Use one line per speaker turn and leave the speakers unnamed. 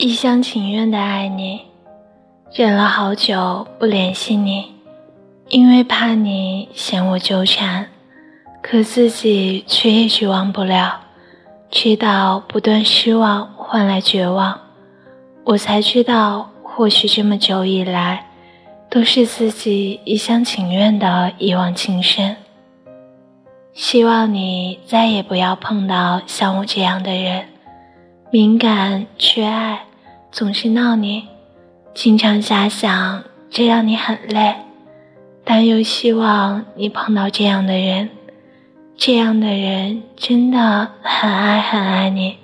一厢情愿的爱你，忍了好久不联系你，因为怕你嫌我纠缠，可自己却也许忘不了。直到不断失望换来绝望，我才知道，或许这么久以来，都是自己一厢情愿的一往情深。希望你再也不要碰到像我这样的人，敏感缺爱，总是闹你，经常遐想，这让你很累。但又希望你碰到这样的人。这样的人真的很爱很爱你。